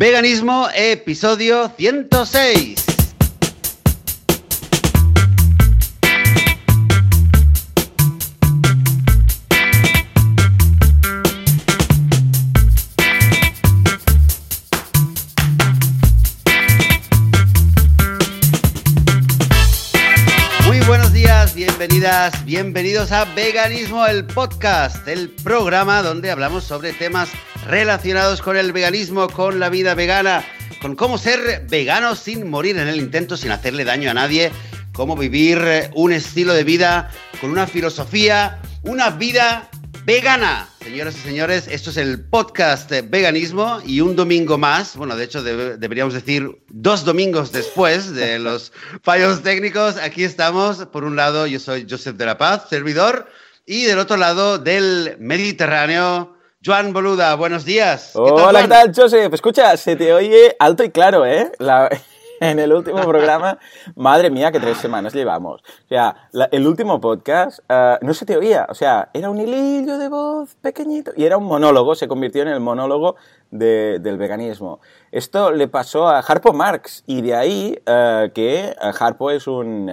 Veganismo, episodio 106. Muy buenos días, bienvenidas, bienvenidos a Veganismo, el podcast, el programa donde hablamos sobre temas relacionados con el veganismo, con la vida vegana, con cómo ser vegano sin morir en el intento, sin hacerle daño a nadie, cómo vivir eh, un estilo de vida con una filosofía, una vida vegana. Señoras y señores, esto es el podcast de veganismo y un domingo más, bueno, de hecho debe- deberíamos decir dos domingos después de los fallos técnicos, aquí estamos. Por un lado, yo soy Joseph de la Paz, servidor, y del otro lado del Mediterráneo, Joan Boluda. Buenos días. ¿Qué tal, Hola, ¿qué tal, Joseph? Escucha, se te oye alto y claro, ¿eh? La- en el último programa, madre mía, que tres semanas llevamos. O sea, la- el último podcast ah, no se te oía, o sea, era un hilillo de voz pequeñito y era un monólogo, se convirtió en el monólogo de- del veganismo. Esto le pasó a Harpo Marx y de ahí ah, que ah, Harpo es un...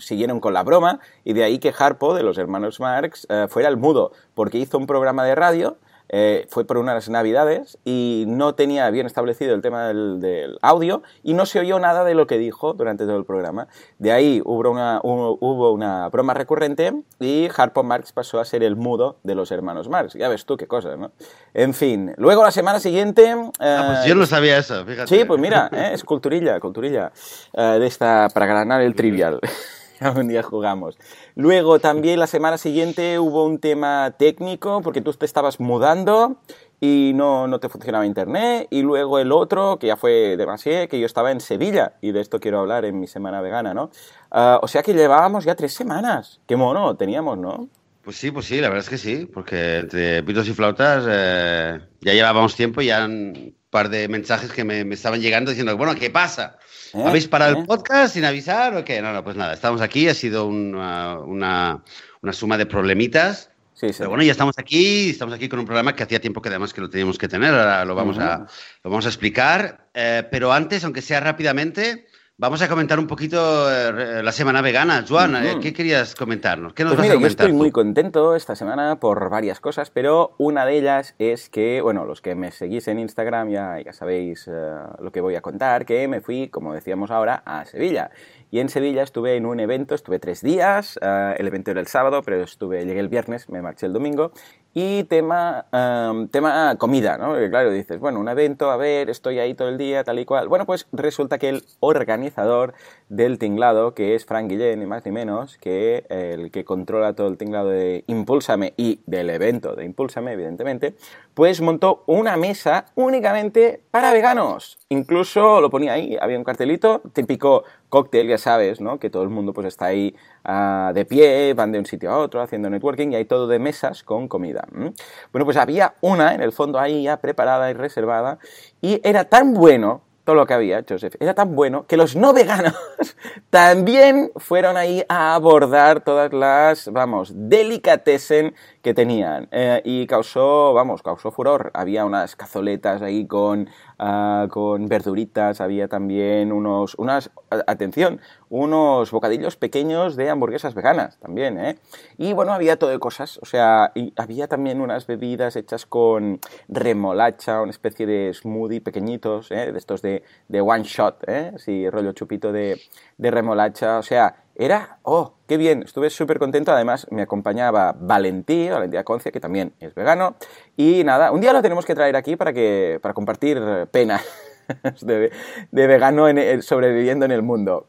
siguieron con la broma y de ahí que Harpo, de los hermanos Marx, fuera el mudo, porque hizo un programa de radio eh, fue por unas navidades y no tenía bien establecido el tema del, del audio y no se oyó nada de lo que dijo durante todo el programa. De ahí hubo una, hubo, hubo una broma recurrente y Harpo Marx pasó a ser el mudo de los hermanos Marx. Ya ves tú qué cosas, ¿no? En fin, luego la semana siguiente... Ah, pues eh, yo no sabía eso, fíjate. Sí, pues mira, ¿eh? es culturilla, culturilla. de esta, para ganar el trivial. Un día jugamos. Luego también la semana siguiente hubo un tema técnico porque tú te estabas mudando y no, no te funcionaba internet. Y luego el otro, que ya fue demasiado, que yo estaba en Sevilla y de esto quiero hablar en mi semana vegana, ¿no? Ah, o sea que llevábamos ya tres semanas. Qué mono teníamos, ¿no? Pues sí, pues sí, la verdad es que sí, porque entre pitos y flautas eh, ya llevábamos tiempo y ya un par de mensajes que me, me estaban llegando diciendo, bueno, ¿qué pasa? ¿Eh? ¿Habéis parado ¿Eh? el podcast sin avisar o qué? No, no, pues nada, estamos aquí, ha sido una, una, una suma de problemitas, Sí, sí. pero bueno, ya estamos aquí, estamos aquí con un programa que hacía tiempo que además que lo teníamos que tener, ahora lo vamos, a, Ujú. lo vamos a explicar, eh, pero antes, aunque sea rápidamente... Vamos a comentar un poquito eh, la semana vegana. Joan, eh. ¿qué querías comentarnos? ¿Qué nos Pues vas mira, a yo estoy tú? muy contento esta semana por varias cosas, pero una de ellas es que, bueno, los que me seguís en Instagram ya, ya sabéis eh, lo que voy a contar, que me fui, como decíamos ahora, a Sevilla. Y en Sevilla estuve en un evento, estuve tres días, eh, el evento era el sábado, pero estuve, llegué el viernes, me marché el domingo, y tema, em, tema comida, ¿no? Porque claro, dices, bueno, un evento, a ver, estoy ahí todo el día, tal y cual. Bueno, pues resulta que el organizador del tinglado, que es Frank Guillén, ni más ni menos, que el que controla todo el tinglado de Impúlsame y del evento de Impúlsame, evidentemente, pues montó una mesa únicamente para veganos. Incluso lo ponía ahí, había un cartelito, típico cóctel, ya sabes, ¿no? Que todo el mundo pues está ahí ah, de pie, van de un sitio a otro haciendo networking y hay todo de mesas con comida. Bueno, pues había una en el fondo ahí ya preparada y reservada y era tan bueno todo lo que había, Joseph, era tan bueno que los no veganos también fueron ahí a abordar todas las, vamos, delicatessen que tenían. Eh, y causó, vamos, causó furor. Había unas cazoletas ahí con, ah, con verduritas, había también unos, unas, atención, unos bocadillos pequeños de hamburguesas veganas también, ¿eh? Y bueno, había todo de cosas, o sea, y había también unas bebidas hechas con remolacha, una especie de smoothie pequeñitos, ¿eh? De estos de, de one shot, ¿eh? Sí, rollo chupito de, de remolacha, o sea, era, oh, qué bien, estuve súper contento, además me acompañaba Valentí, Valentí Aconcia, que también es vegano, y nada, un día lo tenemos que traer aquí para, que, para compartir penas de, vegano en- sobreviviendo en el mundo.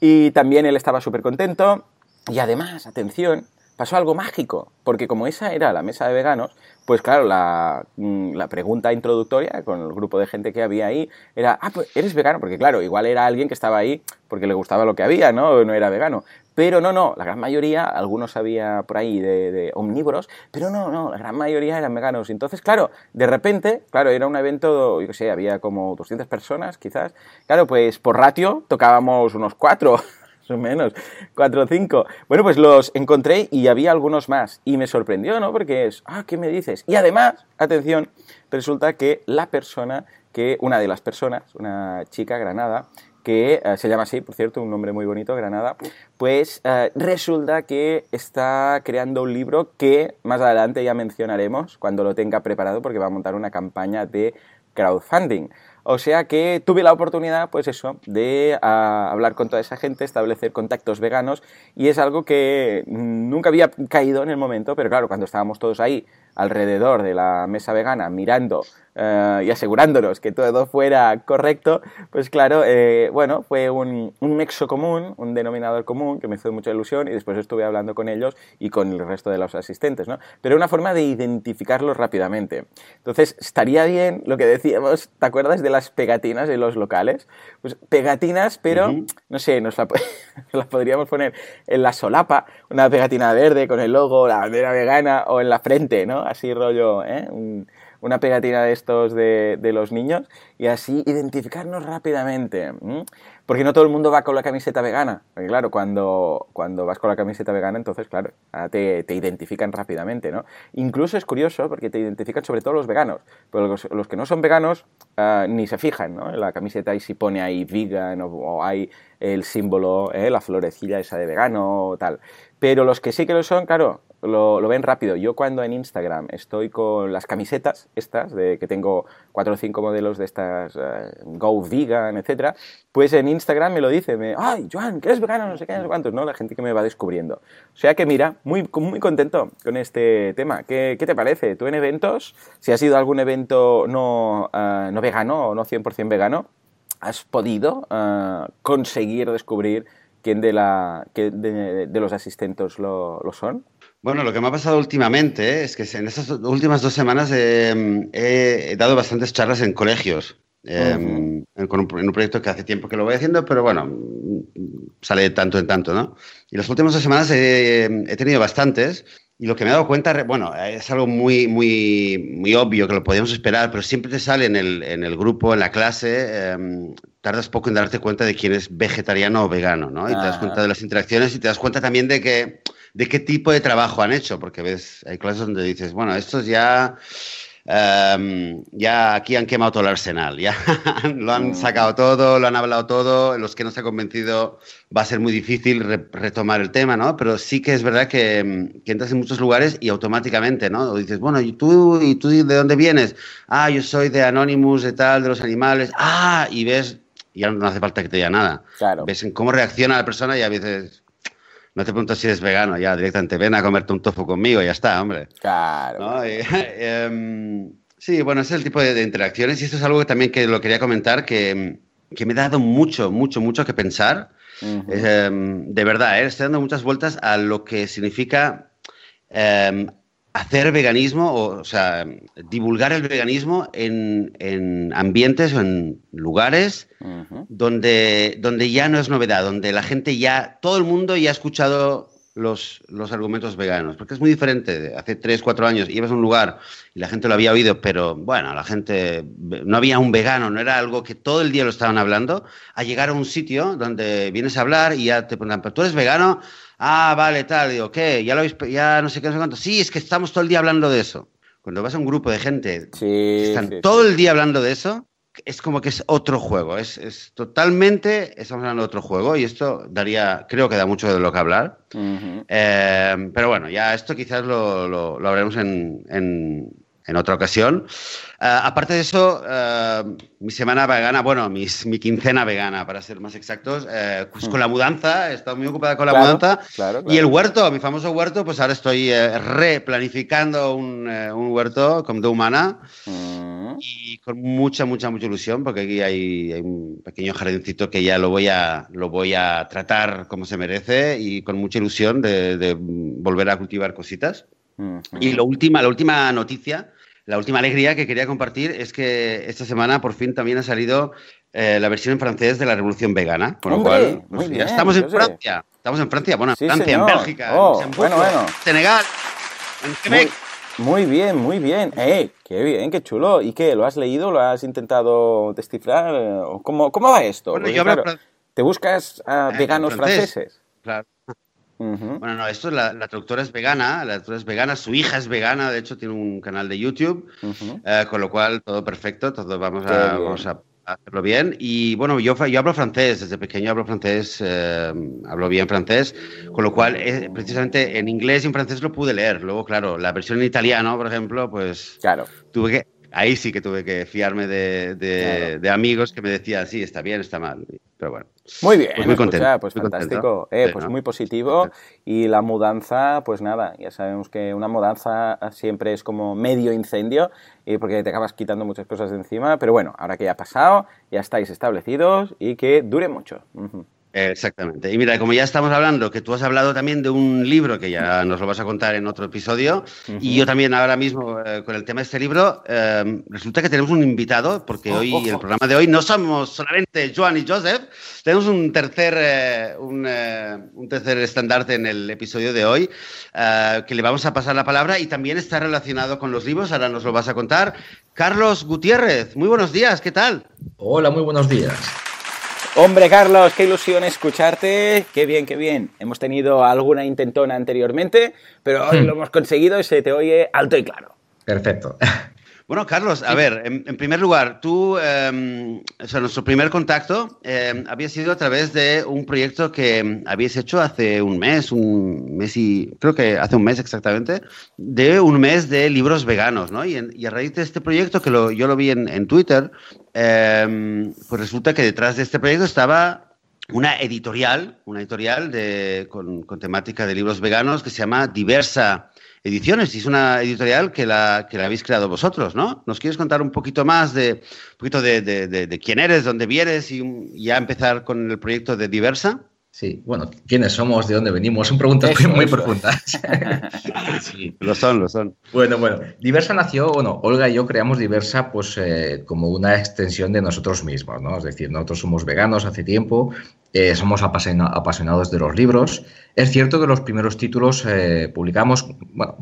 Y también él estaba súper contento, y además, atención, pasó algo mágico, porque como esa era la mesa de veganos, pues claro, la, mm, la pregunta introductoria con el grupo de gente que había ahí era, ah, pues eres vegano, porque claro, igual era alguien que estaba ahí porque le gustaba lo que había, ¿no? No era vegano. Pero no, no, la gran mayoría, algunos había por ahí de, de omnívoros, pero no, no, la gran mayoría eran veganos. Entonces, claro, de repente, claro, era un evento, yo qué sé, había como 200 personas quizás. Claro, pues por ratio tocábamos unos cuatro más o menos, cuatro o cinco. Bueno, pues los encontré y había algunos más. Y me sorprendió, ¿no? Porque es, ah, ¿qué me dices? Y además, atención, resulta que la persona que una de las personas, una chica granada, que eh, se llama así, por cierto, un nombre muy bonito, Granada, pues eh, resulta que está creando un libro que más adelante ya mencionaremos cuando lo tenga preparado porque va a montar una campaña de crowdfunding. O sea que tuve la oportunidad, pues eso, de ah, hablar con toda esa gente, establecer contactos veganos y es algo que nunca había caído en el momento, pero claro, cuando estábamos todos ahí alrededor de la mesa vegana mirando eh, y asegurándonos que todo fuera correcto, pues claro, eh, bueno, fue un, un, nexo común, un denominador común que me hizo mucha ilusión y después estuve hablando con ellos y con el resto de los asistentes, ¿no? Pero una forma de identificarlos rápidamente. Entonces, estaría bien lo que decíamos, ¿te acuerdas de las pegatinas en los locales? Pues pegatinas, pero, no sé, nos la, las podríamos poner en la solapa, una pegatina verde con el logo, la bandera vegana o en la frente, ¿no? Así rollo, ¿eh? Una pegatina de estos de, de, los niños y así identificarnos rápidamente. Porque no todo el mundo va con la camiseta vegana. Porque claro, cuando, cuando vas con la camiseta vegana, entonces, claro, te, te, identifican rápidamente, ¿no? Incluso es curioso porque te identifican sobre todo los veganos. Pero los, los que no son veganos uh, ni se fijan, ¿no? En la camiseta y si pone ahí vegan o, o hay el símbolo, ¿eh? la florecilla esa de vegano o tal. Pero los que sí que lo son, claro, lo, ven rápido. Yo cuando en Instagram estoy con las camisetas estas, de que tengo cuatro o cinco modelos de estas uh, Go Vegan, etcétera, pues en Instagram me lo dice, me, ay, Joan, que eres vegano, no sé qué, no sé cuántos, ¿no? La gente que me va descubriendo. O sea que mira, muy, muy contento con este tema. ¿Qué, qué te parece? ¿Tú en eventos, si has ido a algún evento no, uh, no vegano o no 100% vegano, has podido uh, conseguir descubrir quién de, la, de, de los asistentes lo, lo, son? Bueno, lo que me ha pasado últimamente es que en estas últimas dos semanas eh, he dado bastantes charlas en colegios. Eh, uh -huh. con un, en un proyecto que hace tiempo que lo voy haciendo, pero bueno, sale de tanto en tanto, ¿no? Y las últimas dos semanas he, he tenido bastantes y lo que me he dado cuenta, bueno, es algo muy, muy, muy obvio que lo podíamos esperar, pero siempre te sale en el, en el grupo, en la clase, eh, tardas poco en darte cuenta de quién es vegetariano o vegano, ¿no? Y ah. te das cuenta de las interacciones y te das cuenta también de que de qué tipo de trabajo han hecho, porque ves, hay clases donde dices, bueno, estos ya, um, ya aquí han quemado todo el arsenal, ya lo han sacado todo, lo han hablado todo, los que no se han convencido va a ser muy difícil re retomar el tema, ¿no? Pero sí que es verdad que, que, entras en muchos lugares y automáticamente, ¿no? O dices, bueno, ¿y tú, ¿y tú de dónde vienes? Ah, yo soy de Anonymous, de tal, de los animales. Ah, y ves, ya no hace falta que te diga nada. Claro. Ves en cómo reacciona la persona y a veces no te pregunto si eres vegano, ya directamente ven a comerte un tofu conmigo y ya está, hombre. Claro. ¿No? Y, um, sí, bueno, ese es el tipo de, de, interacciones y esto es algo que también que lo quería comentar, que, que me ha dado mucho, mucho, mucho que pensar. Uh -huh. eh, de verdad, eh, estoy dando muchas vueltas a lo que significa eh, hacer veganismo, o, o, sea, divulgar el veganismo en, en ambientes o en lugares uh -huh. donde, donde ya no es novedad, donde la gente ya, todo el mundo ya ha escuchado los, los argumentos veganos, porque es muy diferente. Hace 3, 4 años ibas a un lugar y la gente lo había oído, pero bueno, la gente, no había un vegano, no era algo que todo el día lo estaban hablando, a llegar a un sitio donde vienes a hablar y ya te preguntan, pero tú eres vegano, Ah, vale, tal. Digo, ¿qué? ¿Ya lo habéis, ya no sé qué, no sé cuánto? Sí, es que estamos todo el día hablando de eso. Cuando vas a un grupo de gente sí, que están sí, todo sí. el día hablando de eso, es como que es otro juego. Es, es, totalmente, estamos hablando de otro juego y esto daría, creo que da mucho de lo que hablar. Uh -huh. eh, pero bueno, ya esto quizás lo, lo, lo hablaremos en, en, en, otra ocasión. Uh, aparte de eso, uh, mi semana vegana, bueno, mis, mi quincena vegana, para ser más exactos, uh, pues con la mudanza, he estado muy ocupada con la claro, mudanza. Claro, claro. Y el huerto, mi famoso huerto, pues ahora estoy replanificando un, un, huerto como de humana. -huh. Y con mucha, mucha, mucha ilusión, porque aquí hay, hay, un pequeño jardincito que ya lo voy a, lo voy a tratar como se merece y con mucha ilusión de, de volver a cultivar cositas. Y lo última, la última noticia la última alegría que quería compartir es que esta semana por fin también ha salido eh, la versión en francés de la Revolución Vegana. Con lo cual, pues, ya bien, estamos en Francia. Estamos en Francia, bueno, en sí, Francia, señor. en Bélgica, oh, en bueno, bueno. Senegal, en Quebec. Muy, muy, bien, muy bien. ¡Eh! ¡Qué bien, qué chulo! ¿Y qué? ¿Lo has leído? ¿Lo has intentado descifrar? ¿Cómo, cómo va esto? Bueno, Porque, yo claro, ¿Te buscas a uh, veganos franceses? Claro. Bueno, no, esto la, la, traductora es vegana, la traductora es vegana, su hija es vegana, de hecho tiene un canal de YouTube, eh, con lo cual todo perfecto, todos vamos a, vamos a hacerlo bien. Y bueno, yo, yo hablo francés, desde pequeño hablo francés, eh, hablo bien francés, con lo cual eh, precisamente en inglés y en francés lo pude leer. Luego, claro, la versión en italiano, por ejemplo, pues claro. tuve que ahí sí que tuve que fiarme de, amigos que me decían, sí, está bien, está mal. Pero bueno. Muy bien, pues muy contento. pues fantástico, eh, pues muy positivo. Y la mudanza, pues nada, ya sabemos que una mudanza siempre es como medio incendio, y porque te acabas quitando muchas cosas de encima. Pero bueno, ahora que ya ha pasado, ya estáis establecidos y que dure mucho. Exactamente. Y mira, como ya estamos hablando, que tú has hablado también de un libro que ya nos lo vas a contar en otro episodio, y yo también ahora mismo eh, con el tema de este libro, em, resulta que tenemos un invitado, porque oh, hoy, el programa de hoy, no somos solamente Joan y Joseph, tenemos un tercer, eh, un, eh, un, tercer estandarte en el episodio de hoy, que le vamos a pasar la palabra y también está relacionado con los libros, ahora nos lo vas a contar. Carlos Gutiérrez, muy buenos días, ¿qué tal? Hola, muy buenos días. Hombre, Carlos, qué ilusión escucharte. Qué bien, qué bien. Hemos tenido alguna intentona anteriormente, pero hoy hmm. lo hemos conseguido y se te oye alto y claro. Perfecto. Bueno, Carlos, a ver, en, primer lugar, tú, em, o sea, nuestro primer contacto eh, había sido a través de un proyecto que em, habías hecho hace un mes, un mes y creo que hace un mes exactamente, de un mes de libros veganos, ¿no? Y, a raíz de este proyecto, que lo, yo lo vi en, en Twitter, pues resulta que detrás de este proyecto estaba una editorial, una editorial de, con, con temática de libros veganos que se llama Diversa Ediciones, y es una editorial que la, que la habéis creado vosotros, ¿no? ¿Nos quieres contar un poquito más de, un poquito de, de, quién eres, dónde vienes y, ya empezar con el proyecto de Diversa? Sí, bueno, quiénes somos, de dónde venimos, son preguntas muy, profundas. sí, lo son, lo son. Bueno, bueno, Diversa nació, bueno, Olga y yo creamos Diversa pues eh, como una extensión de nosotros mismos, ¿no? Es decir, nosotros somos veganos hace tiempo, eh, somos apasionados de los libros. Es cierto que los primeros títulos eh, publicamos, bueno,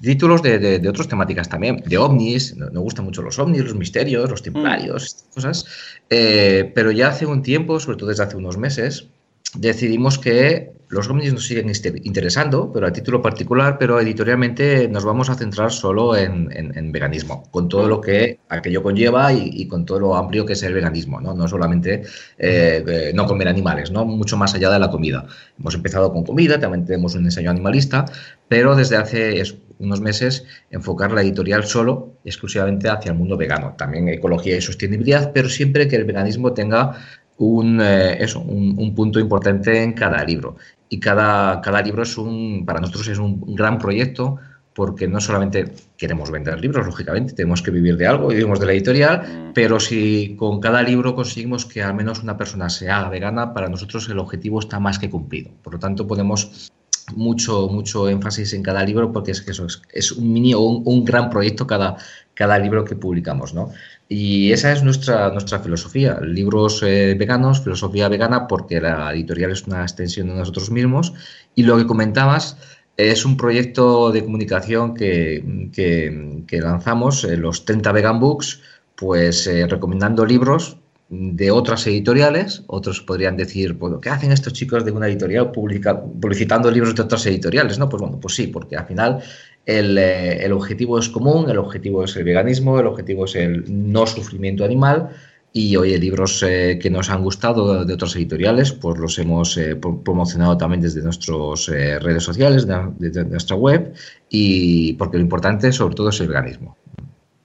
títulos de, de, otras temáticas también, de ovnis, nos gustan mucho los ovnis, los misterios, los templarios, mm. estas cosas, pero ya hace un tiempo, sobre todo desde hace unos meses, decidimos que los ovnis nos siguen interesando, pero a título particular, pero editorialmente nos vamos a centrar solo en, veganismo, con todo lo que aquello conlleva y, con todo lo amplio que es el veganismo, no, no solamente eh, eh, no comer animales, no mucho más allá de la comida. Hemos empezado con comida, también tenemos un ensayo animalista, pero desde hace unos meses enfocar la editorial solo, exclusivamente hacia el mundo vegano, también ecología y sostenibilidad, pero siempre que el veganismo tenga un, eh, eso, un, punto importante en cada libro. Y cada, cada libro es un, para nosotros es un gran proyecto porque no solamente queremos vender libros, lógicamente, tenemos que vivir de algo, vivimos de la editorial, mm. pero si con cada libro conseguimos que al menos una persona se haga vegana, para nosotros el objetivo está más que cumplido. Por lo tanto, ponemos mucho, mucho énfasis en cada libro porque es que eso es, un mini o un, un, gran proyecto cada, cada libro que publicamos, ¿no? Y esa es nuestra, nuestra filosofía, libros eh, veganos, filosofía vegana, porque la editorial es una extensión de nosotros mismos. Y lo que comentabas es un proyecto de comunicación que, que, lanzamos, eh, los 30 Vegan Books, pues eh, recomendando libros de otras editoriales, otros podrían decir, bueno, ¿qué hacen estos chicos de una editorial publicitando libros de otras editoriales? No, pues bueno, pues sí, porque al final eh, el, objetivo es común, el objetivo es el veganismo, el objetivo es el no sufrimiento animal y hoy libros eh, que nos han gustado de otras editoriales, pues los hemos eh, promocionado también desde nuestras redes sociales, desde nuestra web, y porque lo importante sobre todo es el veganismo.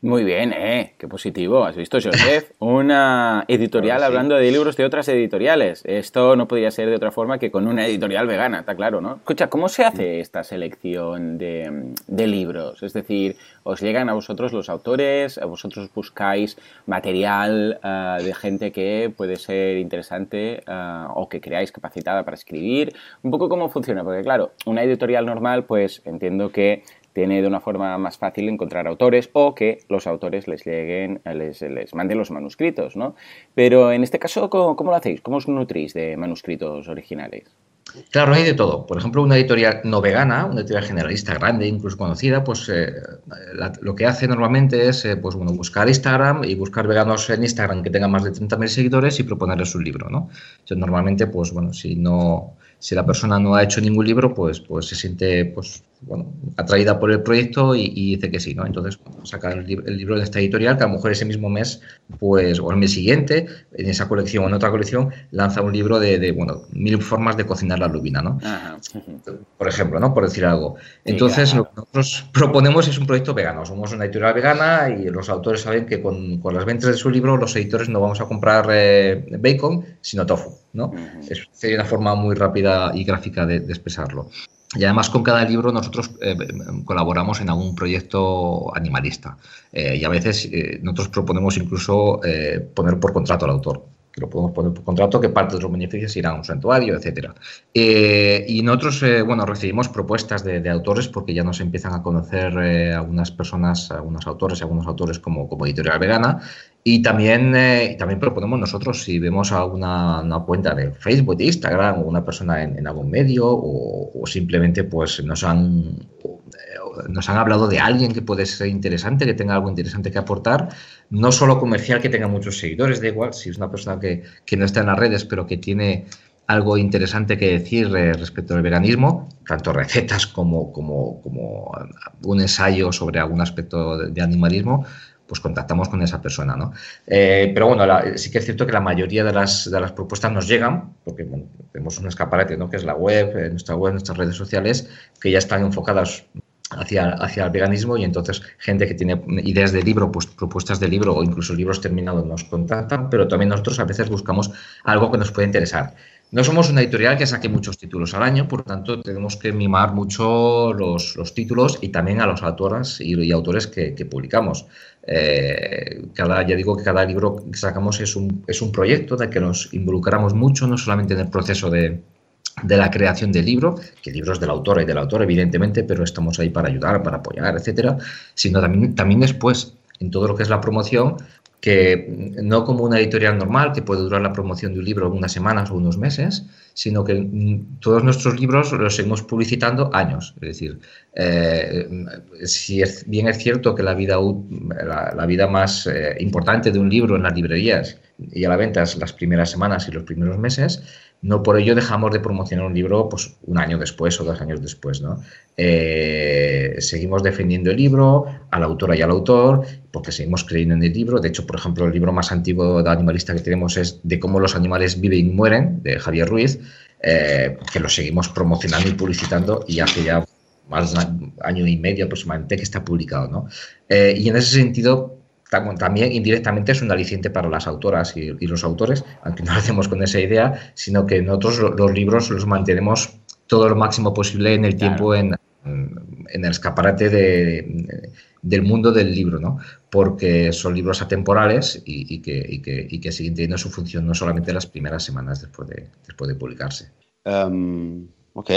Muy bien, ¿eh? Qué positivo. ¿Has visto, Joseph? Una editorial hablando de libros de otras editoriales. Esto no podría ser de otra forma que con una editorial vegana, está claro, ¿no? Escucha, ¿cómo se hace esta selección de, libros? Es decir, ¿os llegan a vosotros los autores? ¿A vosotros buscáis material ah, de gente que puede ser interesante ah, o que creáis capacitada para escribir? Un poco cómo funciona, porque claro, una editorial normal, pues entiendo que tiene de una forma más fácil encontrar autores o que los autores les lleguen, les, manden los manuscritos, ¿no? Pero en este caso, ¿cómo, lo hacéis? ¿Cómo os nutrís de manuscritos originales? Claro, hay de todo. Por ejemplo, una editorial no vegana, una editorial generalista grande, incluso conocida, pues eh, lo que hace normalmente es eh, pues, bueno, buscar Instagram y buscar veganos en Instagram que tengan más de 30.000 seguidores y proponerles un libro, ¿no? Entonces, normalmente, pues bueno, si no, si la persona no ha hecho ningún libro, pues, pues se siente pues, bueno, atraída por el proyecto y, dice que sí, ¿no? Entonces, saca el, libro de esta editorial, que a lo mejor ese mismo mes, pues, o el mes siguiente, en esa colección o en otra colección, lanza un libro de, bueno, mil formas de cocinar la lubina, ¿no? Por ejemplo, ¿no? Por decir algo. Entonces, lo que nosotros proponemos es un proyecto vegano. Somos una editorial vegana y los autores saben que con, las ventas de su libro, los editores no vamos a comprar eh, bacon, sino tofu, ¿no? Es, sería una forma muy rápida y gráfica de, expresarlo. Y además con cada libro nosotros eh, colaboramos en algún proyecto animalista. Eh, y a veces nosotros proponemos incluso poner por contrato al autor que lo podemos poner por contrato, que parte de los beneficios irán a un santuario, etcétera. Eh, y nosotros, eh, bueno, recibimos propuestas de, autores porque ya nos empiezan a conocer eh, algunas personas, algunos autores y algunos autores como, como editorial vegana. Y también, también proponemos nosotros, si vemos alguna una cuenta de Facebook, de Instagram, o una persona en, algún medio, o, o, simplemente pues nos han nos han hablado de alguien que puede ser interesante, que tenga algo interesante que aportar, no solo comercial, que tenga muchos seguidores, da igual, si es una persona que, no está en las redes, pero que tiene algo interesante que decir eh, respecto al veganismo, tanto recetas como, como, como, un ensayo sobre algún aspecto de, animalismo, pues contactamos con esa persona, ¿no? Eh, pero bueno, sí que es cierto que la mayoría de las, de las propuestas nos llegan, porque tenemos un escaparate, ¿no? Que es la web, eh, nuestra web, nuestras redes sociales, que ya están enfocadas hacia, hacia el veganismo y entonces gente que tiene ideas de libro, pues propuestas de libro o incluso libros terminados nos contactan, pero también nosotros a veces buscamos algo que nos puede interesar. No somos una editorial que saque muchos títulos al año, por tanto tenemos que mimar mucho los, los títulos y también a los autores y, autores que, publicamos. Eh, cada, ya digo que cada libro que sacamos es un, es un proyecto de que nos involucramos mucho, no solamente en el proceso de, de la creación del libro, que el libro es del autor y del autor, evidentemente, pero estamos ahí para ayudar, para apoyar, etcétera, sino también, también después, en todo lo que es la promoción, que no como una editorial normal, que puede durar la promoción de un libro unas semanas o unos meses, sino que mm, todos nuestros libros los seguimos publicitando años. Es decir, eh, si es, bien es cierto que la vida, la, vida más eh, importante de un libro en las librerías y a la venta es las primeras semanas y los primeros meses, no por ello dejamos de promocionar un libro pues, un año después o dos años después. ¿no? Eh, seguimos defendiendo el libro, a la autora y al autor, porque seguimos creyendo en el libro. De hecho, por ejemplo, el libro más antiguo de animalista que tenemos es De cómo los animales viven y mueren, de Javier Ruiz, eh, que lo seguimos promocionando y publicitando y hace ya más de un año y medio aproximadamente que está publicado. ¿no? Eh, y en ese sentido, también indirectamente es un aliciente para las autoras y, los autores, aunque no lo hacemos con esa idea, sino que nosotros los libros los mantenemos todo lo máximo posible en el tiempo en, el escaparate del mundo del libro, ¿no? porque son libros atemporales y, que, siguen teniendo su función no solamente las primeras semanas después de, después de publicarse. Um, ok.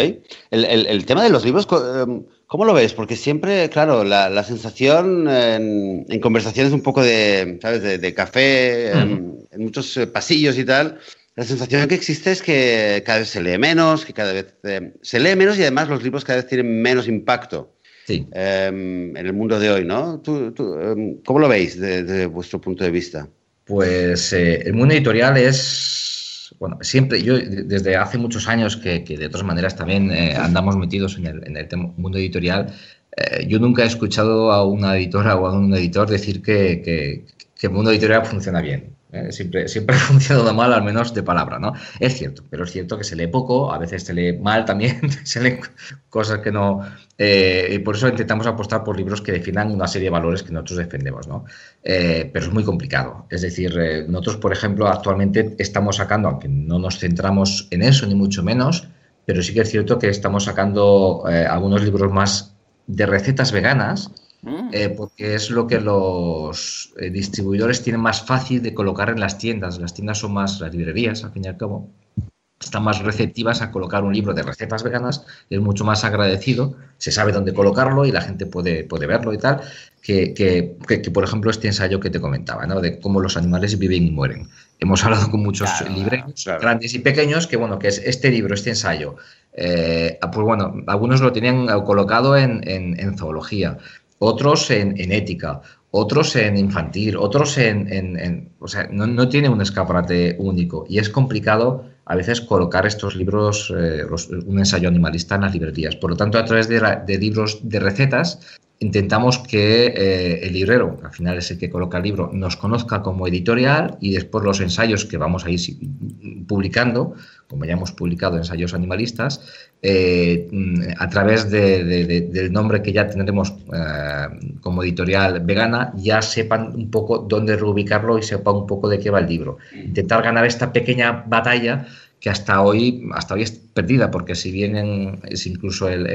El, tema de los libros, em, ¿Cómo lo ves? Porque siempre, claro, la, sensación en, conversaciones un poco de, ¿sabes? De, café, en, muchos eh, pasillos y tal, la sensación que existe es que cada vez se lee menos, que cada vez eh, se lee menos y además los libros cada vez tienen menos impacto sí. Em, en el mundo de hoy, ¿no? Em, ¿Cómo lo veis desde vuestro punto de vista? Pues eh, el mundo editorial es bueno, siempre, yo desde hace muchos años que, de otras maneras también eh, andamos metidos en el, mundo editorial, eh, yo nunca he escuchado a una editora o a un editor decir que, que el mundo editorial funciona bien. ¿Eh? siempre, siempre ha funcionado mal, al menos de palabra, ¿no? Es cierto, pero es cierto que se lee poco, a veces se lee mal también, se leen cosas que no... Eh, y por eso intentamos apostar por libros que definan una serie de valores que nosotros defendemos, ¿no? Eh, pero es muy complicado. Es decir, nosotros, por ejemplo, actualmente estamos sacando, aunque no nos centramos en eso, ni mucho menos, pero sí que es cierto que estamos sacando algunos libros más de recetas veganas, Mm. Eh, porque es lo que los eh, distribuidores tienen más fácil de colocar en las tiendas. Las tiendas son más, las librerías, al fin y al cabo, están más receptivas a colocar un libro de recetas veganas, es mucho más agradecido, se sabe dónde colocarlo y la gente puede, puede verlo y tal, que, que, por ejemplo, este ensayo que te comentaba, ¿no? de cómo los animales viven y mueren. Hemos hablado con muchos libros grandes y pequeños, que bueno, que es este libro, este ensayo. Eh, pues bueno, algunos lo tenían colocado en, en, zoología, otros en, en ética, otros en infantil, otros en... o sea, no, tiene un escaparate único y es complicado a veces colocar estos libros, eh, un ensayo animalista en las librerías. Por lo tanto, a través de, de libros de recetas intentamos que eh, el librero, al final es el que coloca el libro, nos conozca como editorial y después los ensayos que vamos a ir publicando, como ya hemos publicado ensayos animalistas, eh, a través del nombre que ya tendremos eh, como editorial vegana, ya sepan un poco dónde reubicarlo y sepan un poco de qué va el libro. Intentar ganar esta pequeña batalla que hasta hoy, hasta hoy es perdida, porque si bien es incluso el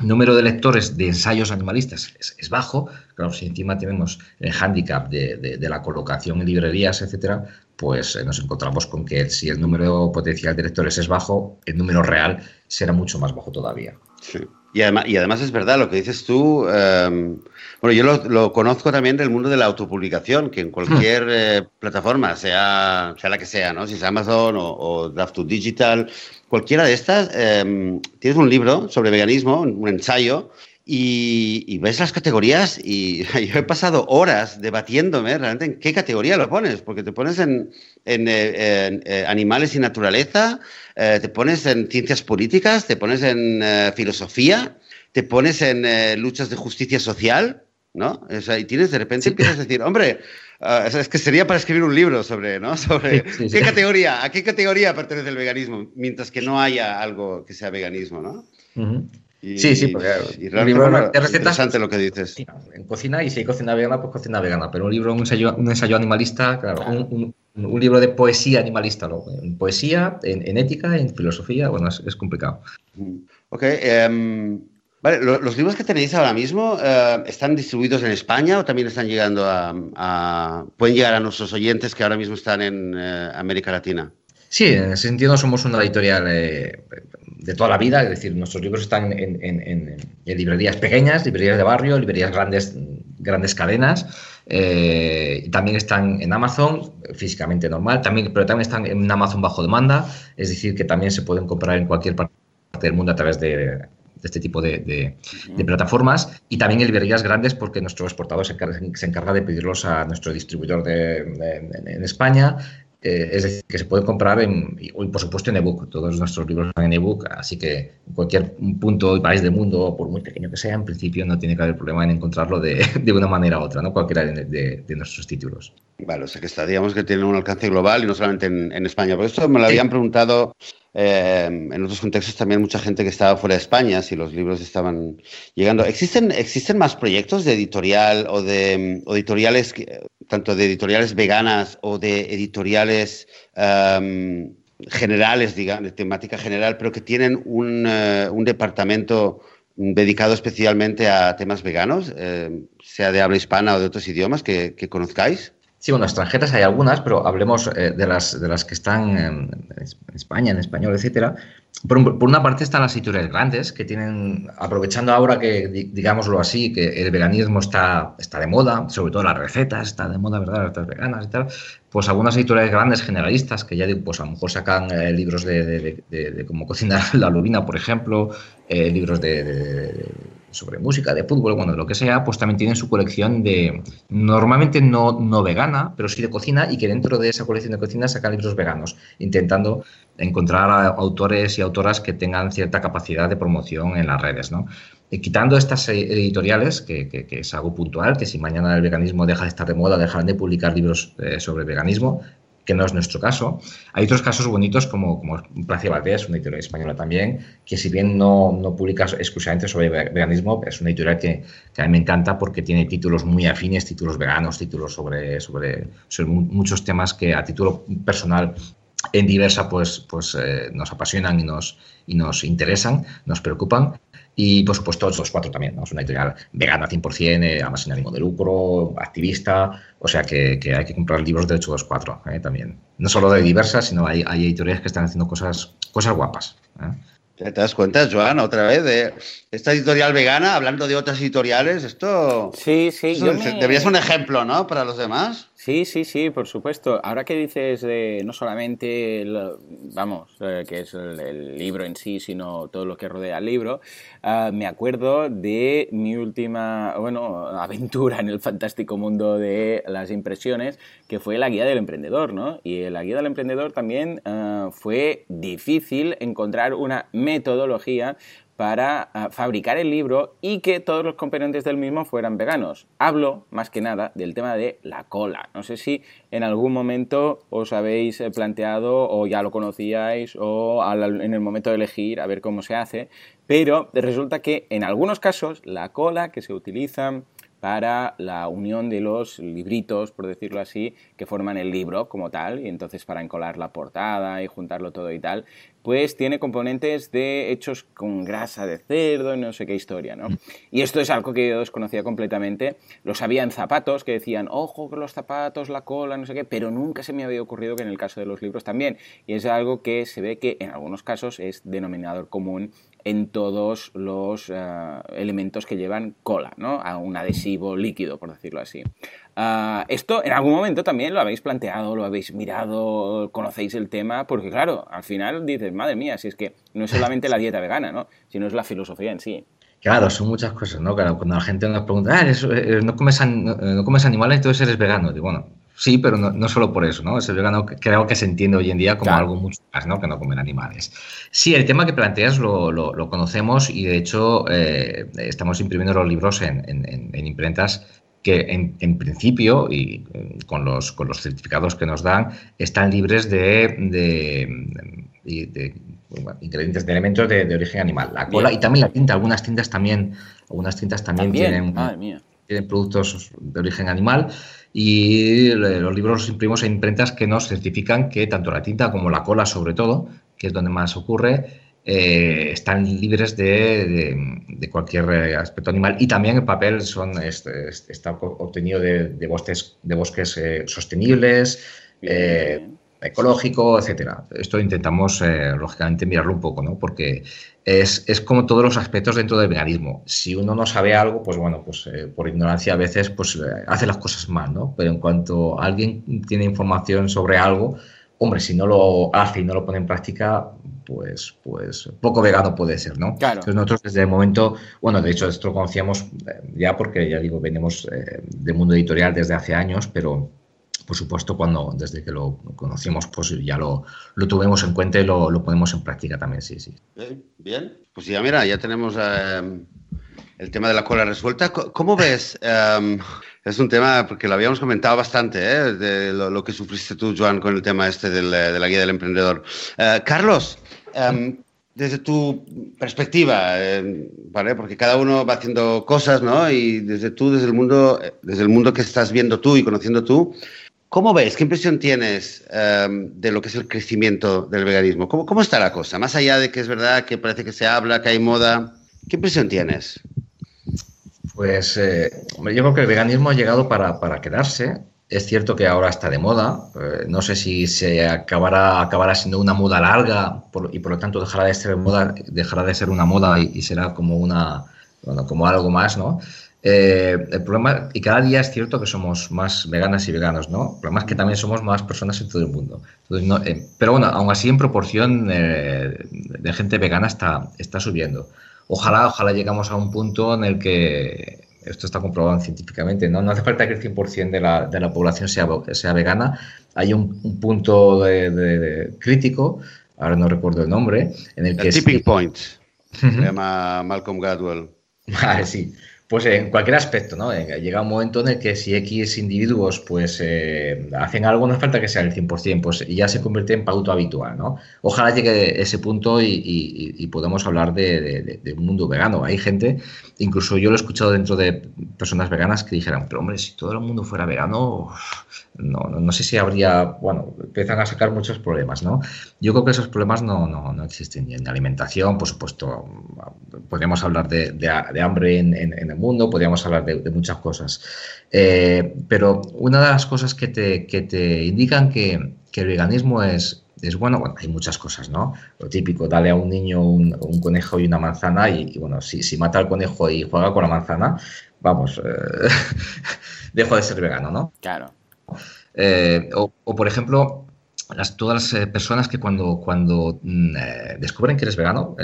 número de lectores de ensayos animalistas es, bajo, claro, si encima tenemos el hándicap de, la colocación en librerías, etcétera, pues eh, nos encontramos con que si el número potencial de lectores es bajo, el número real será mucho más bajo todavía. Sí. Y además, y además es verdad lo que dices tú. Em, bueno, yo lo, conozco también del mundo de la autopublicación, que en cualquier hmm. eh, plataforma, sea, sea la que sea, ¿no? si es Amazon o, Draft 2 Digital, cualquiera de estas, em, tienes un libro sobre veganismo, un, ensayo, y, ves las categorías y yo he pasado horas debatiéndome realmente en qué categoría lo pones, porque te pones en, en, eh, eh, animales y naturaleza, eh, te pones en ciencias políticas, te pones en eh, filosofía, te pones en eh, luchas de justicia social, ¿no? y tienes de repente empiezas a decir, hombre, es que sería para escribir un libro sobre, ¿no? Sobre qué categoría, a qué categoría pertenece el veganismo, mientras que no haya algo que sea veganismo, ¿no? Sí, sí, porque y realmente es interesante lo que dices. En cocina, y si hay cocina vegana, pues cocina vegana. Pero un libro, un ensayo, un ensayo animalista, claro, un, un libro de poesía animalista, ¿no? En poesía, en, ética, en filosofía, bueno, es, complicado. Ok. Em, vale, ¿los libros que tenéis ahora mismo eh, están distribuidos en España o también están llegando a, pueden llegar a nuestros oyentes que ahora mismo están en eh, América Latina? Sí, en ese sentido somos una editorial eh, de toda la vida, es decir, nuestros libros están en, en, librerías pequeñas, librerías de barrio, librerías grandes, grandes cadenas. Eh, también están en Amazon, físicamente normal, también, pero también están en Amazon bajo demanda, es decir, que también se pueden comprar en cualquier parte del mundo a través de, este tipo de, plataformas y también en librerías grandes porque nuestro exportador se encarga, de pedirlos a nuestro distribuidor en España eh, es decir, que se puede comprar en, y por supuesto en ebook. Todos nuestros libros están en ebook, así que en cualquier punto y país del mundo, por muy pequeño que sea, en principio no tiene que haber problema en encontrarlo de, de una manera u otra, ¿no? cualquiera de, de, nuestros títulos. Vale, o sea que está, digamos que tiene un alcance global y no solamente en, en España. Por esto me lo habían preguntado eh, en otros contextos también mucha gente que estaba fuera de España, si los libros estaban llegando. ¿Existen, existen más proyectos de editorial o de editoriales, tanto de editoriales veganas o de editoriales em, generales, digamos, de temática general, pero que tienen un, eh, un departamento dedicado especialmente a temas veganos, eh, sea de habla hispana o de otros idiomas que, que conozcáis? Sí, bueno, extranjeras hay algunas, pero hablemos eh, de, las, de las que están en, España, en español, etcétera. Por, una parte están las editoriales grandes, que tienen, aprovechando ahora que, digámoslo así, que el veganismo está, está de moda, sobre todo las recetas, está de moda, ¿verdad? Las veganas y tal, pues algunas editoriales grandes, generalistas, que ya pues a lo mejor sacan eh, libros de, de, cómo cocinar la lubina, por ejemplo, eh, libros de sobre música, de fútbol, bueno, de lo que sea, pues también tienen su colección de, normalmente no, no vegana, pero sí de cocina, y que dentro de esa colección de cocina sacan libros veganos, intentando encontrar autores y autoras que tengan cierta capacidad de promoción en las redes, ¿no? Quitando estas editoriales, que, que, es algo puntual, que si mañana el veganismo deja de estar de moda, dejarán de publicar libros eh, sobre veganismo, que no es nuestro caso. Hay otros casos bonitos como, como Placia Valdés, una editorial española también, que si bien no, no publica exclusivamente sobre veganismo, es una editorial que, que, a mí me encanta porque tiene títulos muy afines, títulos veganos, títulos sobre, sobre, sobre muchos temas que a título personal en diversa pues, pues eh, nos apasionan y nos, y nos interesan, nos preocupan Y por supuesto, los cuatro también, ¿no? Es una editorial vegana 100%, eh, además sin ánimo de lucro, activista, o sea que, hay que comprar libros de hecho los cuatro eh, también. No solo de diversas, sino hay, hay editoriales que están haciendo cosas, cosas guapas. ¿eh? ¿Te das cuenta, Joan, otra vez de esta editorial vegana, hablando de otras editoriales? Esto. Sí, sí. Debería ser un ejemplo, ¿no? Para los demás. Sí, sí, sí, por supuesto. Ahora que dices de no solamente, vamos, eh, que es el, libro en sí, sino todo lo que rodea el libro, ah, me acuerdo de mi última, bueno, aventura en el fantástico mundo de las impresiones, que fue la guía del emprendedor, ¿no? Y la guía del emprendedor también ah, fue difícil encontrar una metodología para ah, fabricar el libro y que todos los componentes del mismo fueran veganos. Hablo más que nada del tema de la cola. No sé si en algún momento os habéis eh, planteado o ya lo conocíais o en el momento de elegir a ver cómo se hace, pero resulta que en algunos casos la cola que se utiliza para la unión de los libritos, por decirlo así, que forman el libro como tal, y entonces para encolar la portada y juntarlo todo y tal, pues tiene componentes de hechos con grasa de cerdo y no sé qué historia, ¿no? Y esto es algo que yo desconocía completamente. Lo sabía en zapatos, que decían, ojo con los zapatos, la cola, no sé qué, pero nunca se me había ocurrido que en el caso de los libros también. Y es algo que se ve que en algunos casos es denominador común en todos los eh, elementos que llevan cola, ¿no? A un adhesivo líquido, por decirlo así. Ah, esto en algún momento también lo habéis planteado, lo habéis mirado, conocéis el tema, porque claro, al final dices, madre mía, si es que no es solamente la dieta vegana, ¿no? Sino es la filosofía en sí. Claro, son muchas cosas, ¿no? Claro, cuando la gente nos pregunta, ah, eh, no, comes no, comes animales, entonces eres vegano. Digo, bueno, sí, pero no, solo por eso, ¿no? Ese vegano creo que se entiende hoy en día como algo mucho más, ¿no? Que no comer animales. Sí, el tema que planteas lo, lo, conocemos y de hecho eh, estamos imprimiendo los libros en, en, en imprentas que en, principio, y eh, con los, con los certificados que nos dan, están libres de, de, ingredientes, de elementos de, origen animal. La cola y también la tinta. Algunas tintas también, algunas tintas también, tienen, tienen productos de origen animal. Y los libros los imprimimos en imprentas que nos certifican que tanto la tinta como la cola, sobre todo, que es donde más ocurre, eh, están libres de, cualquier eh, aspecto animal y también el papel son, este, está obtenido de, bosques, de bosques eh, sostenibles, ecológico, etcétera. Esto intentamos, lógicamente, mirarlo un poco, ¿no? Porque es, es, como todos los aspectos dentro del veganismo. Si uno no sabe algo, pues bueno, pues por ignorancia a veces pues hace las cosas mal, ¿no? Pero en cuanto alguien tiene información sobre algo, hombre, si no lo hace y no lo pone en práctica, pues, pues poco vegano puede ser, ¿no? Claro. Entonces nosotros desde el momento, bueno, de hecho esto lo conocíamos eh, ya porque, ya digo, venimos eh, del mundo editorial desde hace años, pero por supuesto cuando desde que lo conocimos pues ya lo, lo tuvimos en cuenta y lo, lo, ponemos en práctica también, sí, sí. Bien, pues ya mira, ya tenemos eh, el tema de la cola resuelta. ¿Cómo ves? es un tema, porque lo habíamos comentado bastante, de lo, que sufriste tú, Joan, con el tema este de la guía del emprendedor. Carlos, Em, desde tu perspectiva, em, ¿vale? Porque cada uno va haciendo cosas, ¿no? Y desde tú, desde el mundo, desde el mundo que estás viendo tú y conociendo tú, ¿cómo ves? ¿Qué impresión tienes em, de lo que es el crecimiento del veganismo? ¿Cómo, ¿Cómo está la cosa? Más allá de que es verdad que parece que se habla, que hay moda, ¿qué impresión tienes? Pues eh, yo creo que el veganismo ha llegado para, para quedarse. Es cierto que ahora está de moda. Eh, no sé si se acabará, acabará siendo una moda larga y por lo tanto dejará de ser moda, dejará de ser una moda y, será como una, como algo más, ¿no? Eh, el problema, y cada día es cierto que somos más veganas y veganos, ¿no? El problema es que también somos más personas en todo el mundo. Eh, pero bueno, aún así en proporción de gente vegana está, está subiendo. Ojalá, ojalá llegamos a un punto en el que esto está comprobado científicamente, ¿no? No hace falta que el 100% de la, de la población sea, sea vegana. Hay un, punto de, crítico, ahora no recuerdo el nombre, en el, que... tipping point, se llama Malcolm Gladwell. Ah, sí, pues en cualquier aspecto, ¿no? Llega un momento en el que si X individuos pues eh, hacen algo, no falta que sea el 100%, pues ya se convierte en pauto habitual, ¿no? Ojalá llegue ese punto y, podamos hablar de, un mundo vegano. Hay gente, incluso yo lo he escuchado dentro de personas veganas que dijeran, pero hombre, si todo el mundo fuera vegano, no, no, sé si habría, bueno, empiezan a sacar muchos problemas, ¿no? Yo creo que esos problemas no, no, no existen. Y en alimentación, por supuesto, podríamos hablar de, de, hambre en, en, el mundo, podríamos hablar de, muchas cosas. Eh, pero una de las cosas que te, que te indican que, que el veganismo es, es bueno, bueno, hay muchas cosas, ¿no? Lo típico, dale a un niño un, un conejo y una manzana y, bueno, si, si, mata al conejo y juega con la manzana, vamos, eh, dejo de ser vegano, ¿no? Claro. Eh, o, por ejemplo, las, todas las eh, personas que cuando, cuando mm, descubren que eres vegano,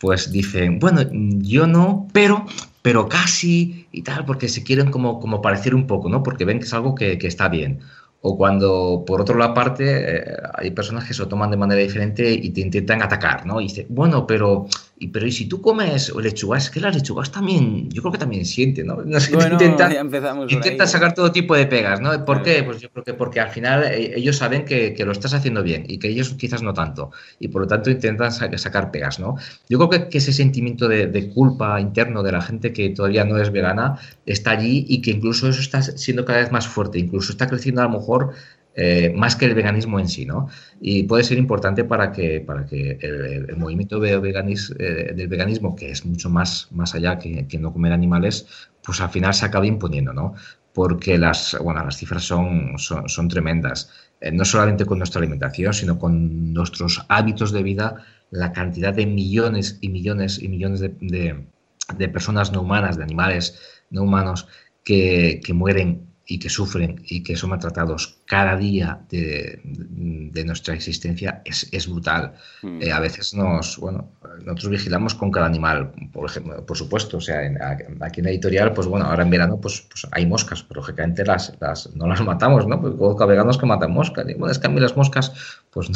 pues dicen, bueno, yo no, pero, pero casi y tal, porque se quieren como, como parecer un poco, ¿no? Porque ven que es algo que, que está bien. O cuando, por otro lado, parte, hay personas que se lo toman de manera diferente y te intentan atacar, ¿no? Y dicen, bueno, pero y, pero ¿y si tú comes lechugas? Es que las lechugas también, yo creo que también sienten, ¿no? no sé, bueno, intentan, sacar todo tipo de pegas, ¿no? ¿Por qué? Pues yo creo que porque al final eh, ellos saben que, que, lo estás haciendo bien y que ellos quizás no tanto. Y por lo tanto intentan sacar pegas, ¿no? Yo creo que, que ese sentimiento de, de, culpa interno de la gente que todavía no es vegana está allí y que incluso eso está siendo cada vez más fuerte. Incluso está creciendo a lo mejor eh, más que el veganismo en sí, ¿no? Y puede ser importante para que, para que el, movimiento eh, del veganismo, que es mucho más, más allá que, no comer animales, pues al final se acabe imponiendo, ¿no? Porque las, bueno, las cifras son, son, tremendas, eh, no solamente con nuestra alimentación, sino con nuestros hábitos de vida, la cantidad de millones y millones y millones de, de, personas no humanas, de animales no humanos, que, que mueren y que sufren y que son maltratados cada día de, nuestra existencia es, es brutal. Mm. Eh, a veces nos, bueno, nosotros vigilamos con cada animal, por ejemplo, por supuesto, o sea, aquí en la editorial, pues bueno, ahora en verano pues, pues hay moscas, pero lógicamente las, las, no las matamos, ¿no? Porque conozco veganos que matan moscas, y bueno, es que a mí las moscas, pues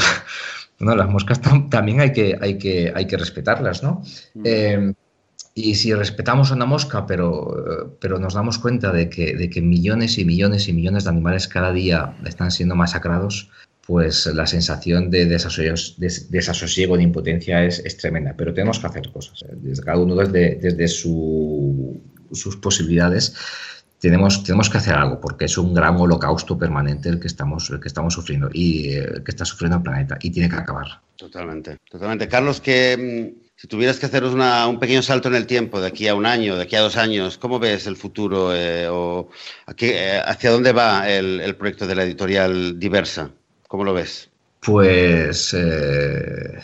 no, las moscas también hay que, hay que, hay que respetarlas, ¿no? Mm. Eh, y si respetamos a una mosca, pero, pero nos damos cuenta de que, de que millones y millones y millones de animales cada día están siendo masacrados, pues la sensación de desasosiego, de, impotencia es, es, tremenda. Pero tenemos que hacer cosas. ¿eh? Desde cada uno desde, desde su, sus posibilidades tenemos, tenemos que hacer algo porque es un gran holocausto permanente el que estamos, el que estamos sufriendo y el eh, que está sufriendo el planeta y tiene que acabar. Totalmente, totalmente. Carlos, que mm, si tuvieras que haceros un pequeño salto en el tiempo, de aquí a un año, de aquí a dos años, ¿cómo ves el futuro eh, o eh, hacia dónde va el, proyecto de la editorial Diversa? ¿Cómo lo ves? Pues eh,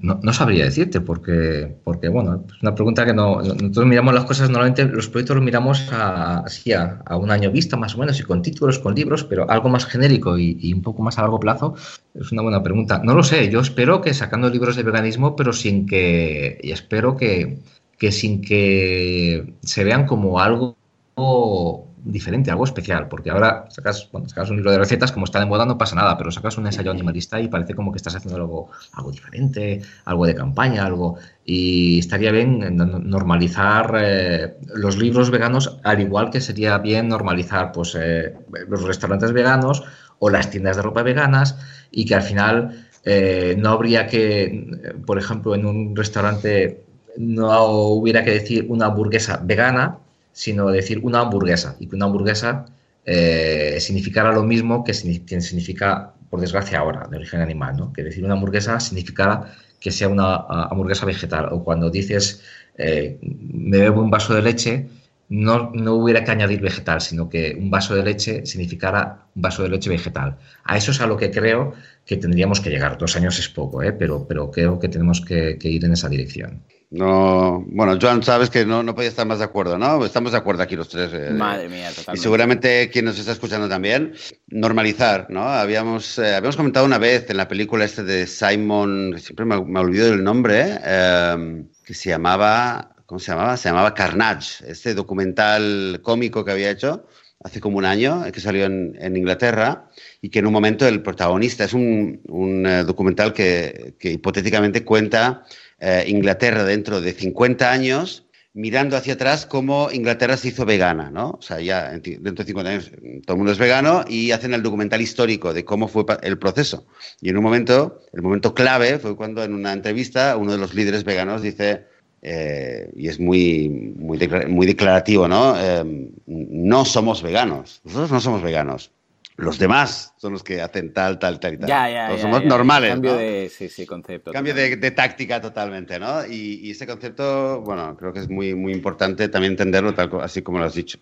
no, sabría decirte, porque, porque bueno, es una pregunta que no, nosotros miramos las cosas, normalmente los proyectos los miramos a, a, un año vista más o menos, y con títulos, con libros, pero algo más genérico y, un poco más a largo plazo, es una buena pregunta. No lo sé, yo espero que sacando libros de veganismo, pero sin que, y espero que, que sin que se vean como algo diferente, algo especial, porque ahora sacas, sacas un libro de recetas, como está de moda no pasa nada, pero sacas un ensayo animalista y parece como que estás haciendo algo, algo diferente, algo de campaña, algo... Y estaría bien normalizar eh, los libros veganos, al igual que sería bien normalizar pues, eh, los restaurantes veganos o las tiendas de ropa veganas y que al final eh, no habría que, por ejemplo, en un restaurante no hubiera que decir una hamburguesa vegana, sino decir una hamburguesa y que una hamburguesa eh, significara lo mismo que significa, por desgracia ahora, de origen animal, ¿no? que decir una hamburguesa significara que sea una hamburguesa vegetal o cuando dices eh, me bebo un vaso de leche, no, no, hubiera que añadir vegetal, sino que un vaso de leche significara un vaso de leche vegetal. A eso es a lo que creo que tendríamos que llegar. Dos años es poco, ¿eh? pero, pero creo que tenemos que ir en esa dirección. No, bueno, Joan, sabes que no, no podía estar más de acuerdo, ¿no? Estamos de acuerdo aquí los tres. Eh, Madre mía, totalmente. Y seguramente quien nos está escuchando también, normalizar, ¿no? Habíamos, eh, habíamos comentado una vez en la película este de Simon, siempre me, me olvido del nombre, eh, que se llamaba, ¿cómo se llamaba? Se llamaba Carnage, este documental cómico que había hecho hace como un año, que salió en, en Inglaterra y que en un momento el protagonista es un, un documental que, que hipotéticamente cuenta eh, Inglaterra dentro de 50 años, mirando hacia atrás cómo Inglaterra se hizo vegana, ¿no? O sea, ya dentro de 50 años todo el mundo es vegano y hacen el documental histórico de cómo fue el proceso. Y en un momento, el momento clave fue cuando en una entrevista uno de los líderes veganos dice, eh, y es muy, muy, declarativo, ¿no? Eh, no somos veganos, nosotros no somos veganos. Los demás son los que hacen tal, tal, tal y tal. Ya, ya, ya, somos normales. Cambio ¿no? de sí, sí, concepto. Cambio de, de táctica totalmente, ¿no? Y, y ese concepto, bueno, creo que es muy, muy importante también entenderlo tal, así como lo has dicho.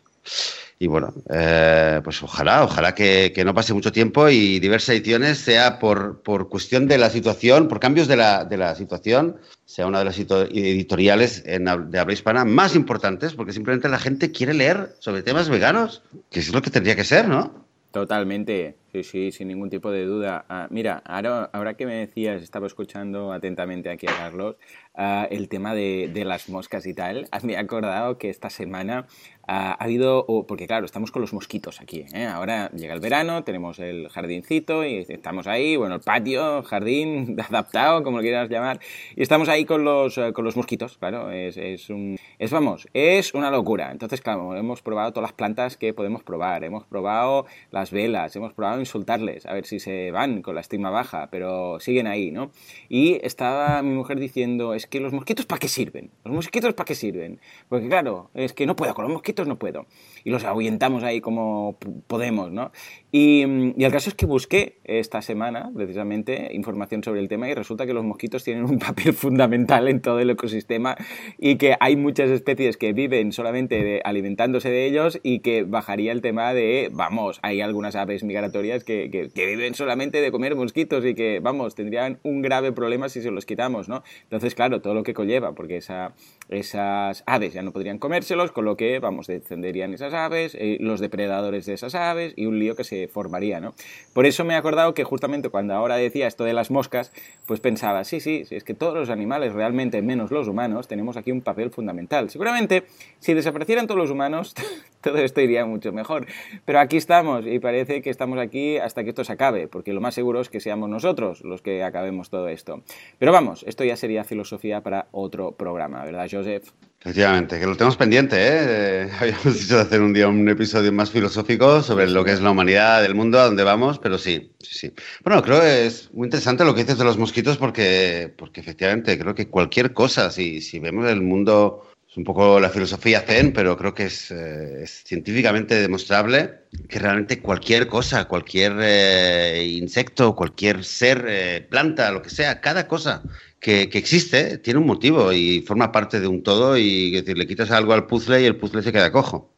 Y bueno, eh, pues ojalá, ojalá que, que no pase mucho tiempo y diversas ediciones sea por, por cuestión de la situación, por cambios de la, de la situación, sea una de las edito- editoriales en, de habla hispana más importantes, porque simplemente la gente quiere leer sobre temas veganos, que es lo que tendría que ser, ¿no? Totalmente, sí, sí, sin ningún tipo de duda. Ah, mira, ahora, ahora que me decías, estaba escuchando atentamente aquí a Carlos, ah, el tema de, de las moscas y tal, me he acordado que esta semana ha habido, o- porque claro, estamos con los mosquitos aquí, ¿eh? ahora llega el verano, tenemos el jardincito y estamos ahí, bueno, el patio, jardín adaptado, como lo quieras llamar, y estamos ahí con los, eh, con los mosquitos, claro, es, es un, es, vamos, es una locura. Entonces, claro, hemos probado todas las plantas que podemos probar, hemos probado las velas, hemos probado insultarles, a ver si se van con la estigma baja, pero siguen ahí, ¿no? Y estaba mi mujer diciendo, es que los mosquitos ¿para qué sirven? ¿Los mosquitos para qué sirven? Porque claro, es que no puedo, con los mosquitos no puedo. Y los ahuyentamos ahí como podemos, ¿no? Y, y el caso es que busqué esta semana, precisamente, información sobre el tema y resulta que los mosquitos tienen un papel fundamental en todo el ecosistema y que hay muchas especies que viven solamente alimentándose de ellos y que bajaría el tema de, vamos, hay algunas aves migratorias que, que- viven solamente de comer mosquitos y que, vamos, tendrían un grave problema si se los quitamos, ¿no? Entonces, claro, todo lo que conlleva, porque esa, esas aves ya no podrían comérselos, con lo que, vamos, descenderían esas aves, eh, los depredadores de esas aves y un lío que se formaría, ¿no? Por eso me he acordado que justamente cuando ahora decía esto de las moscas, pues pensaba, sí, sí, sí, es que todos los animales realmente, menos los humanos, tenemos aquí un papel fundamental. Seguramente, si desaparecieran todos los humanos, todo esto iría mucho mejor. Pero aquí estamos y parece que estamos aquí hasta que esto se acabe, porque lo más seguro es que seamos nosotros los que acabemos todo esto. Pero vamos, esto ya sería filosofía para otro programa, ¿verdad, Joseph? Efectivamente, que lo tenemos pendiente, ¿eh? Habíamos dicho de hacer un día un episodio más filosófico sobre lo que es la humanidad, el mundo, a dónde vamos, pero sí, sí, sí. Bueno, creo que es muy interesante lo que dices de los mosquitos porque, porque efectivamente creo que cualquier cosa, si, si vemos el mundo, un poco la filosofía zen, pero creo que es, eh, es científicamente demostrable que realmente cualquier cosa, cualquier eh, insecto, cualquier ser, eh, planta, lo que sea, cada cosa que, que existe tiene un motivo y forma parte de un todo y es decir, le quitas algo al puzzle y el puzzle se queda cojo.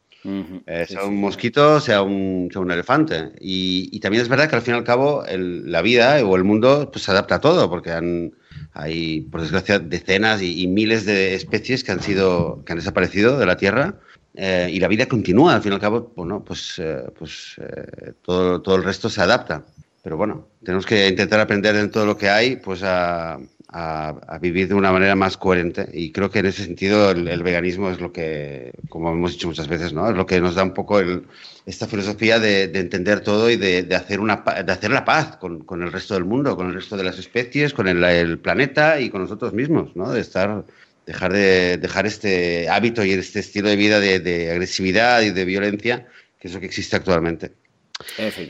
Eh, sí, sea un mosquito, sea un, sea un elefante. Y, y también es verdad que al fin y al cabo el- la vida o el mundo pues, se adapta a todo, porque han, hay, por desgracia, decenas y, y miles de especies que han, sido, que han desaparecido de la Tierra. eh, y la vida continúa, al fin y al cabo, bueno, pues, eh, pues eh, todo, todo el resto se adapta. Pero bueno, tenemos que intentar aprender en todo lo que hay, pues a, a- vivir de una manera más coherente. Y creo que en ese sentido el, veganismo es lo que, como hemos dicho muchas veces, ¿no? Es lo que nos da un poco el- esta filosofía de, de entender todo y de, hacer, una, de hacer la paz con, el resto del mundo, con el resto de las especies, con el, el planeta y con nosotros mismos, ¿no? De estar, dejar, de, dejar este hábito y este estilo de vida de, de agresividad y de violencia, que es lo que existe actualmente.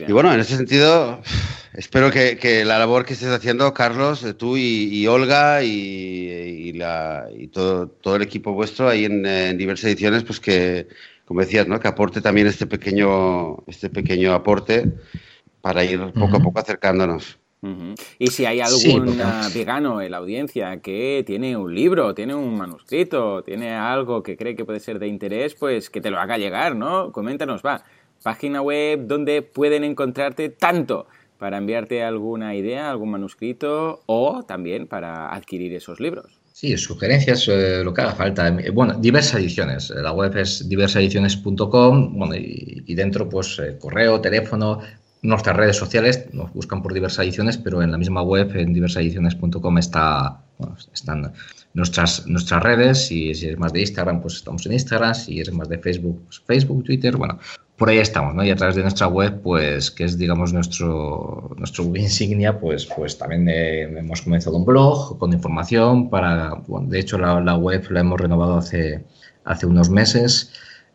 Y bueno, en ese sentido, espero que, que la labor que estés haciendo, Carlos, tú y, y Olga y, y la, y todo, todo el equipo vuestro ahí en, en diversas ediciones, pues que, como decías, ¿no? que aporte también este pequeño, este pequeño aporte para ir poco a poco acercándonos. Y si hay Sí, algún porque- vegano en la audiencia que tiene un libro, tiene un manuscrito, tiene algo que cree que puede ser de interés, pues que te lo haga llegar, ¿no? Coméntanos, va. Página web donde pueden encontrarte tanto para enviarte alguna idea, algún manuscrito o también para adquirir esos libros. Sí, sugerencias, eh, lo que haga falta. Eh, Bueno, diversas ediciones. Eh, La web es diversasediciones.com bueno, y, dentro, pues, correo, teléfono, nuestras redes sociales. Nos buscan por diversas ediciones, pero en la misma web, en diversasediciones.com, está, bueno, están nuestras, nuestras redes. Y si eres más de Instagram, pues estamos en Instagram. Si eres más de Facebook, pues Facebook, Twitter. Bueno, por ahí estamos, ¿no? Y a través de nuestra web, pues, que es, digamos, nuestro, nuestro insignia, pues, pues también eh, hemos comenzado un blog con información para, de hecho, la, web la hemos renovado hace, hace unos meses.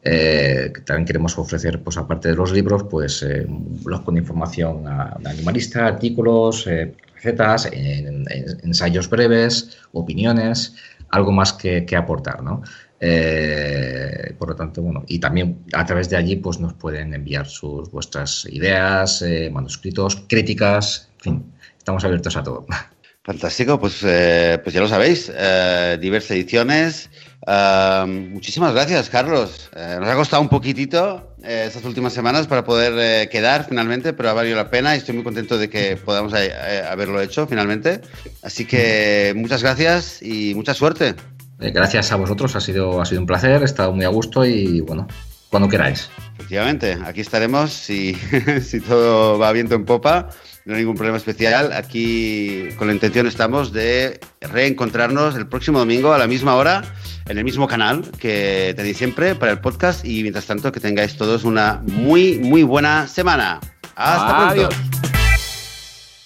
eh, también queremos ofrecer, pues aparte de los libros, pues eh, un blog con información a- animalista, artículos, eh, recetas, en- en- ensayos breves, opiniones, algo más que, que aportar, ¿no? Eh, por lo tanto, bueno, y también a través de allí pues nos pueden enviar sus vuestras ideas, eh, manuscritos, críticas, en fin, estamos abiertos a todo. Fantástico, pues, eh, pues ya lo sabéis, diversas ediciones. muchísimas gracias, Carlos. nos ha costado un poquitito estas últimas semanas para poder quedar finalmente, pero ha valido la pena y estoy muy contento de que podamos haberlo hecho finalmente. Así que muchas gracias y mucha suerte. Eh, gracias a vosotros, ha sido, ha sido un placer, he estado muy a gusto y bueno, cuando queráis. Efectivamente, aquí estaremos si, si todo va viento en popa, no hay ningún problema especial. Aquí con la intención estamos de reencontrarnos el próximo domingo a la misma hora en el mismo canal que tenéis siempre para el podcast y mientras tanto que tengáis todos una muy, muy buena semana. Hasta pronto.